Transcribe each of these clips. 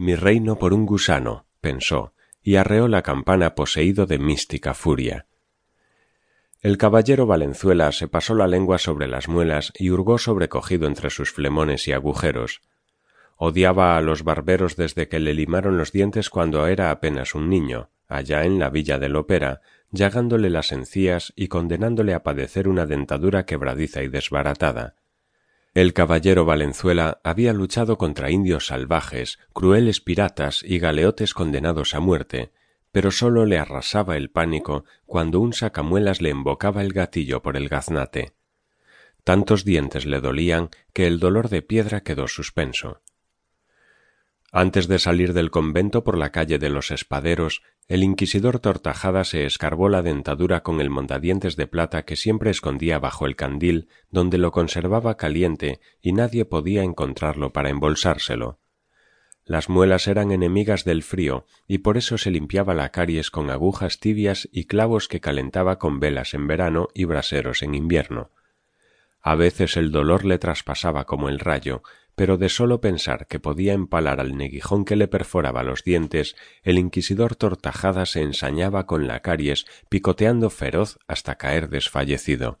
Mi reino por un gusano, pensó, y arreó la campana poseído de mística furia. El caballero Valenzuela se pasó la lengua sobre las muelas y hurgó sobrecogido entre sus flemones y agujeros. Odiaba a los barberos desde que le limaron los dientes cuando era apenas un niño, allá en la villa del Opera, llagándole las encías y condenándole a padecer una dentadura quebradiza y desbaratada. El caballero Valenzuela había luchado contra indios salvajes, crueles piratas y galeotes condenados a muerte, pero sólo le arrasaba el pánico cuando un sacamuelas le embocaba el gatillo por el gaznate. Tantos dientes le dolían que el dolor de piedra quedó suspenso. Antes de salir del convento por la calle de los espaderos, el inquisidor Tortajada se escarbó la dentadura con el mondadientes de plata que siempre escondía bajo el candil, donde lo conservaba caliente y nadie podía encontrarlo para embolsárselo. Las muelas eran enemigas del frío y por eso se limpiaba la caries con agujas tibias y clavos que calentaba con velas en verano y braseros en invierno. A veces el dolor le traspasaba como el rayo, pero de sólo pensar que podía empalar al neguijón que le perforaba los dientes, el inquisidor Tortajada se ensañaba con la caries, picoteando feroz hasta caer desfallecido.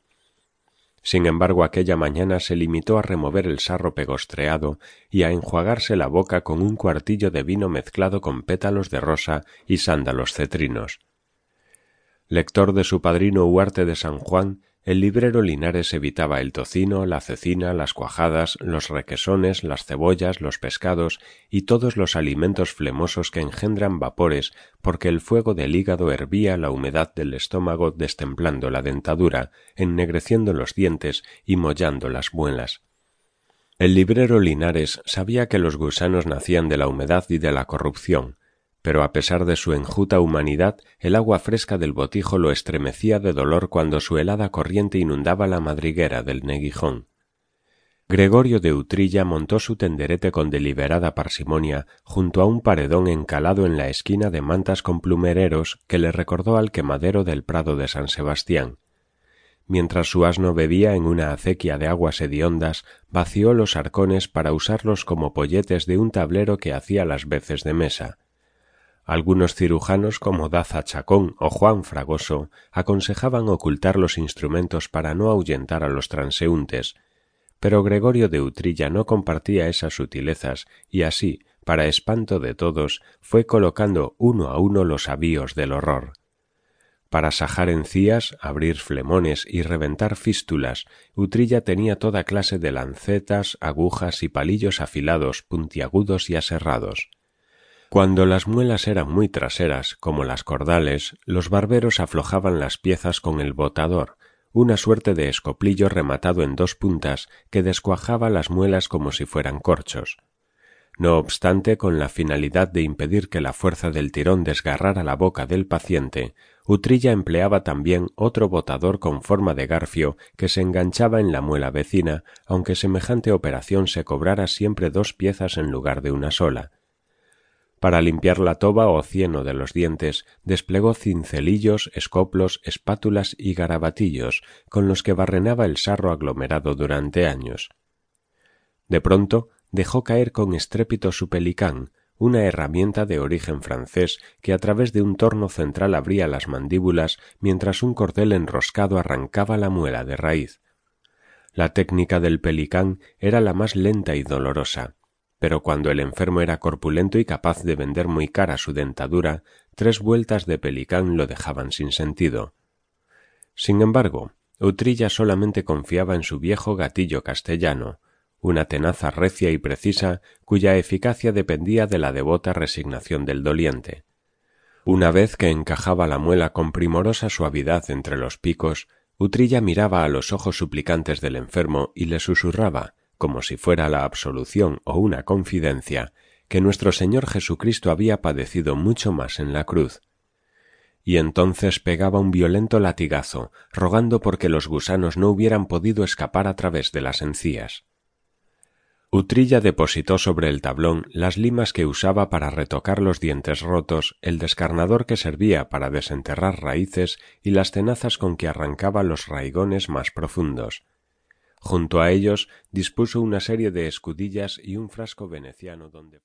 Sin embargo, aquella mañana se limitó a remover el sarro pegostreado y a enjuagarse la boca con un cuartillo de vino mezclado con pétalos de rosa y sándalos cetrinos. Lector de su padrino Huarte de San Juan, el librero Linares evitaba el tocino, la cecina, las cuajadas, los requesones, las cebollas, los pescados y todos los alimentos flemosos que engendran vapores, porque el fuego del hígado hervía la humedad del estómago destemplando la dentadura, ennegreciendo los dientes y mollando las muelas. El librero Linares sabía que los gusanos nacían de la humedad y de la corrupción, pero a pesar de su enjuta humanidad, el agua fresca del botijo lo estremecía de dolor cuando su helada corriente inundaba la madriguera del neguijón. Gregorio de Utrilla montó su tenderete con deliberada parsimonia junto a un paredón encalado en la esquina de mantas con plumereros que le recordó al quemadero del Prado de San Sebastián. Mientras su asno bebía en una acequia de aguas hediondas, vació los arcones para usarlos como polletes de un tablero que hacía las veces de mesa. Algunos cirujanos como Daza Chacón o Juan Fragoso aconsejaban ocultar los instrumentos para no ahuyentar a los transeúntes, pero Gregorio de Utrilla no compartía esas sutilezas y así, para espanto de todos, fue colocando uno a uno los avíos del horror. Para sajar encías, abrir flemones y reventar fístulas, Utrilla tenía toda clase de lancetas, agujas y palillos afilados, puntiagudos y aserrados. Cuando las muelas eran muy traseras, como las cordales, los barberos aflojaban las piezas con el botador, una suerte de escoplillo rematado en dos puntas que descuajaba las muelas como si fueran corchos. No obstante, con la finalidad de impedir que la fuerza del tirón desgarrara la boca del paciente, Utrilla empleaba también otro botador con forma de garfio que se enganchaba en la muela vecina, aunque semejante operación se cobrara siempre dos piezas en lugar de una sola. Para limpiar la toba o cieno de los dientes, desplegó cincelillos, escoplos, espátulas y garabatillos, con los que barrenaba el sarro aglomerado durante años. De pronto dejó caer con estrépito su pelicán, una herramienta de origen francés que a través de un torno central abría las mandíbulas mientras un cordel enroscado arrancaba la muela de raíz. La técnica del pelicán era la más lenta y dolorosa pero cuando el enfermo era corpulento y capaz de vender muy cara su dentadura, tres vueltas de pelicán lo dejaban sin sentido. Sin embargo, Utrilla solamente confiaba en su viejo gatillo castellano, una tenaza recia y precisa cuya eficacia dependía de la devota resignación del doliente. Una vez que encajaba la muela con primorosa suavidad entre los picos, Utrilla miraba a los ojos suplicantes del enfermo y le susurraba como si fuera la absolución o una confidencia, que nuestro Señor Jesucristo había padecido mucho más en la cruz. Y entonces pegaba un violento latigazo, rogando porque los gusanos no hubieran podido escapar a través de las encías. Utrilla depositó sobre el tablón las limas que usaba para retocar los dientes rotos, el descarnador que servía para desenterrar raíces y las tenazas con que arrancaba los raigones más profundos. Junto a ellos dispuso una serie de escudillas y un frasco veneciano donde